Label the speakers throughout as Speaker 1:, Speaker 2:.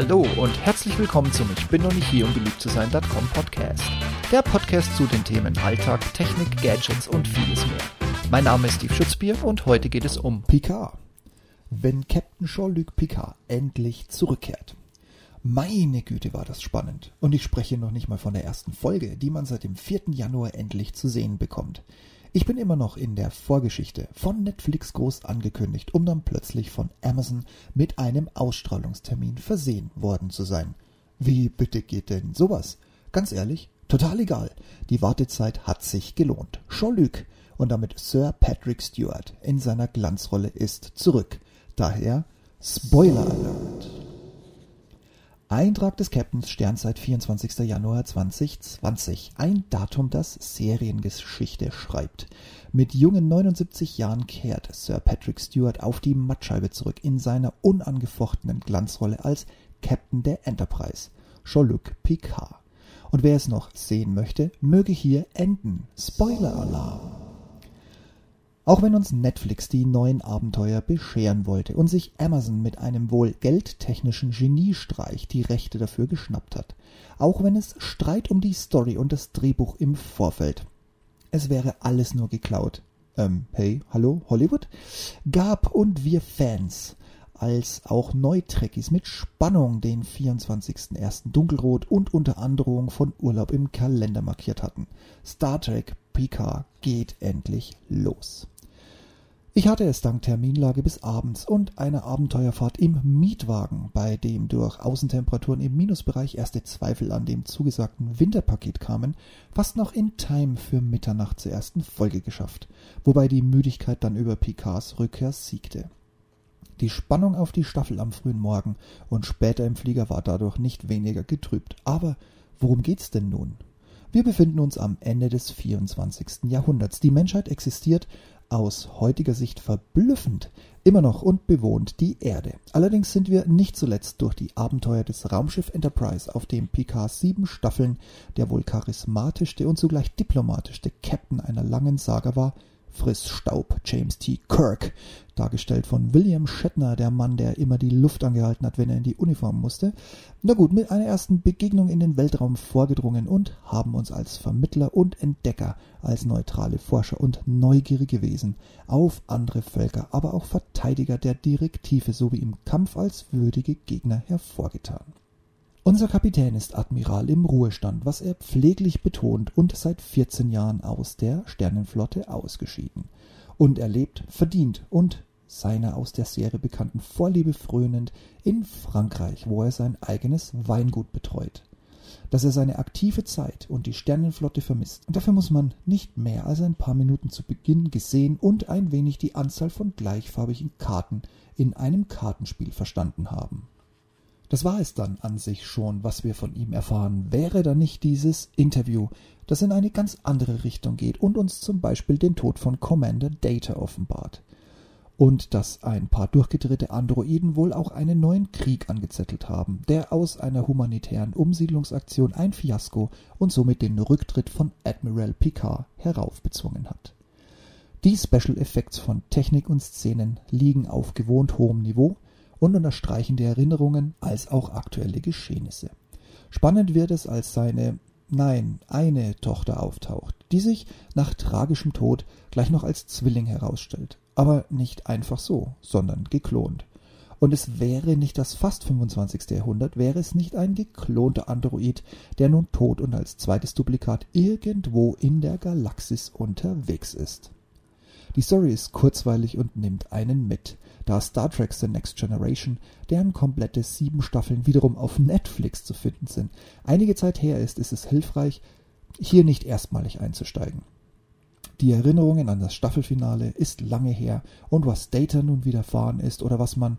Speaker 1: Hallo und herzlich willkommen zum Ich bin noch nicht hier, um beliebt zu sein.com Podcast. Der Podcast zu den Themen Alltag, Technik, Gadgets und vieles mehr. Mein Name ist Steve Schutzbier und heute geht es um
Speaker 2: Picard. Wenn Captain Jean-Luc Picard endlich zurückkehrt. Meine Güte war das spannend. Und ich spreche noch nicht mal von der ersten Folge, die man seit dem 4. Januar endlich zu sehen bekommt. Ich bin immer noch in der Vorgeschichte, von Netflix groß angekündigt, um dann plötzlich von Amazon mit einem Ausstrahlungstermin versehen worden zu sein. Wie bitte geht denn sowas? Ganz ehrlich, total egal. Die Wartezeit hat sich gelohnt. Jean-Luc und damit Sir Patrick Stewart in seiner Glanzrolle ist zurück. Daher Spoiler Alert. Eintrag des Captains Sternzeit 24. Januar 2020. Ein Datum, das Seriengeschichte schreibt. Mit jungen 79 Jahren kehrt Sir Patrick Stewart auf die Mattscheibe zurück in seiner unangefochtenen Glanzrolle als Captain der Enterprise, Jean-Luc Picard. Und wer es noch sehen möchte, möge hier enden. Spoiler-Alarm! Auch wenn uns Netflix die neuen Abenteuer bescheren wollte und sich Amazon mit einem wohl geldtechnischen Geniestreich die Rechte dafür geschnappt hat. Auch wenn es Streit um die Story und das Drehbuch im Vorfeld. Es wäre alles nur geklaut. Ähm, hey, hallo, Hollywood? Gab und wir Fans als auch Neutrekkies mit Spannung den 24.01. Dunkelrot und unter Androhung von Urlaub im Kalender markiert hatten. Star Trek Picard geht endlich los. Ich hatte es dank Terminlage bis abends und einer Abenteuerfahrt im Mietwagen, bei dem durch Außentemperaturen im Minusbereich erste Zweifel an dem zugesagten Winterpaket kamen, fast noch in Time für Mitternacht zur ersten Folge geschafft, wobei die Müdigkeit dann über Picards Rückkehr siegte. Die Spannung auf die Staffel am frühen Morgen und später im Flieger war dadurch nicht weniger getrübt. Aber worum geht's denn nun? Wir befinden uns am Ende des 24. Jahrhunderts. Die Menschheit existiert aus heutiger Sicht verblüffend immer noch und bewohnt die Erde. Allerdings sind wir nicht zuletzt durch die Abenteuer des Raumschiff Enterprise, auf dem Picard sieben Staffeln der wohl charismatischste und zugleich diplomatischste Captain einer langen Saga war, Friss Staub, James T. Kirk, dargestellt von William Shatner, der Mann, der immer die Luft angehalten hat, wenn er in die Uniform musste. Na gut, mit einer ersten Begegnung in den Weltraum vorgedrungen und haben uns als Vermittler und Entdecker, als neutrale Forscher und neugierige Wesen auf andere Völker, aber auch Verteidiger der Direktive sowie im Kampf als würdige Gegner hervorgetan. Unser Kapitän ist Admiral im Ruhestand, was er pfleglich betont und seit 14 Jahren aus der Sternenflotte ausgeschieden. Und er lebt verdient und seiner aus der Serie bekannten Vorliebe frönend in Frankreich, wo er sein eigenes Weingut betreut. Dass er seine aktive Zeit und die Sternenflotte vermisst, dafür muss man nicht mehr als ein paar Minuten zu Beginn gesehen und ein wenig die Anzahl von gleichfarbigen Karten in einem Kartenspiel verstanden haben. Das war es dann an sich schon, was wir von ihm erfahren. Wäre da nicht dieses Interview, das in eine ganz andere Richtung geht und uns zum Beispiel den Tod von Commander Data offenbart. Und dass ein paar durchgedrehte Androiden wohl auch einen neuen Krieg angezettelt haben, der aus einer humanitären Umsiedlungsaktion ein Fiasko und somit den Rücktritt von Admiral Picard heraufbezwungen hat. Die Special Effects von Technik und Szenen liegen auf gewohnt hohem Niveau, und unterstreichen die Erinnerungen als auch aktuelle Geschehnisse. Spannend wird es, als seine, nein, eine Tochter auftaucht, die sich nach tragischem Tod gleich noch als Zwilling herausstellt. Aber nicht einfach so, sondern geklont. Und es wäre nicht das fast 25. Jahrhundert, wäre es nicht ein geklonter Android, der nun tot und als zweites Duplikat irgendwo in der Galaxis unterwegs ist. Die Story ist kurzweilig und nimmt einen mit da Star Trek The Next Generation, deren komplette sieben Staffeln wiederum auf Netflix zu finden sind, einige Zeit her ist, ist es hilfreich, hier nicht erstmalig einzusteigen. Die Erinnerungen an das Staffelfinale ist lange her und was Data nun widerfahren ist oder was man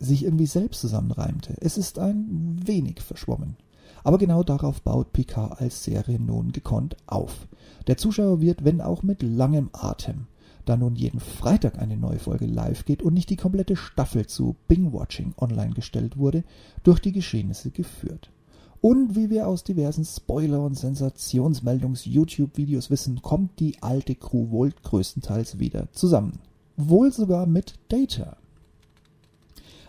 Speaker 2: sich irgendwie selbst zusammenreimte, es ist ein wenig verschwommen. Aber genau darauf baut Picard als Serie nun gekonnt auf. Der Zuschauer wird, wenn auch mit langem Atem, da nun jeden Freitag eine neue Folge live geht und nicht die komplette Staffel zu Bing-Watching online gestellt wurde, durch die Geschehnisse geführt. Und wie wir aus diversen Spoiler- und Sensationsmeldungs-YouTube-Videos wissen, kommt die alte Crew wohl größtenteils wieder zusammen. Wohl sogar mit Data.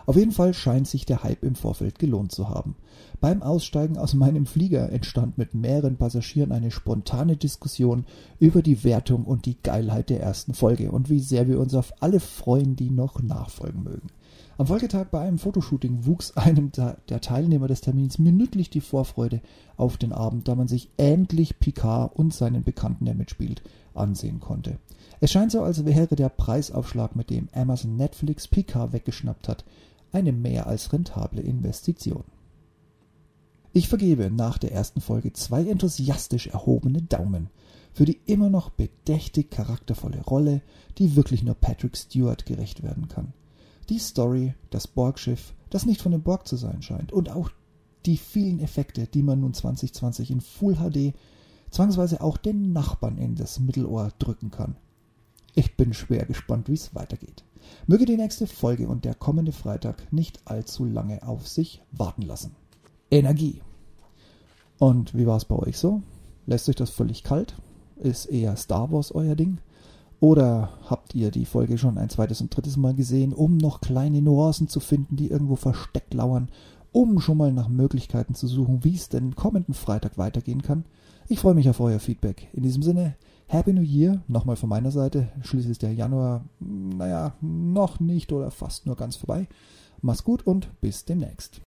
Speaker 2: Auf jeden Fall scheint sich der Hype im Vorfeld gelohnt zu haben. Beim Aussteigen aus meinem Flieger entstand mit mehreren Passagieren eine spontane Diskussion über die Wertung und die Geilheit der ersten Folge und wie sehr wir uns auf alle freuen, die noch nachfolgen mögen. Am Folgetag bei einem Fotoshooting wuchs einem der Teilnehmer des Termins minütlich die Vorfreude auf den Abend, da man sich endlich Picard und seinen Bekannten, der mitspielt, ansehen konnte. Es scheint so, als wäre der Preisaufschlag, mit dem Amazon Netflix Picard weggeschnappt hat, eine mehr als rentable Investition. Ich vergebe nach der ersten Folge zwei enthusiastisch erhobene Daumen für die immer noch bedächtig charaktervolle Rolle, die wirklich nur Patrick Stewart gerecht werden kann. Die Story, das Borgschiff, das nicht von dem Borg zu sein scheint und auch die vielen Effekte, die man nun 2020 in Full HD zwangsweise auch den Nachbarn in das Mittelohr drücken kann. Ich bin schwer gespannt, wie es weitergeht. Möge die nächste Folge und der kommende Freitag nicht allzu lange auf sich warten lassen. Energie. Und wie war es bei euch so? Lässt euch das völlig kalt? Ist eher Star Wars euer Ding? Oder habt ihr die Folge schon ein zweites und drittes Mal gesehen, um noch kleine Nuancen zu finden, die irgendwo versteckt lauern, um schon mal nach Möglichkeiten zu suchen, wie es denn kommenden Freitag weitergehen kann? Ich freue mich auf euer Feedback. In diesem Sinne, Happy New Year, nochmal von meiner Seite. Schließlich ist der Januar, naja, noch nicht oder fast nur ganz vorbei. Mach's gut und bis demnächst.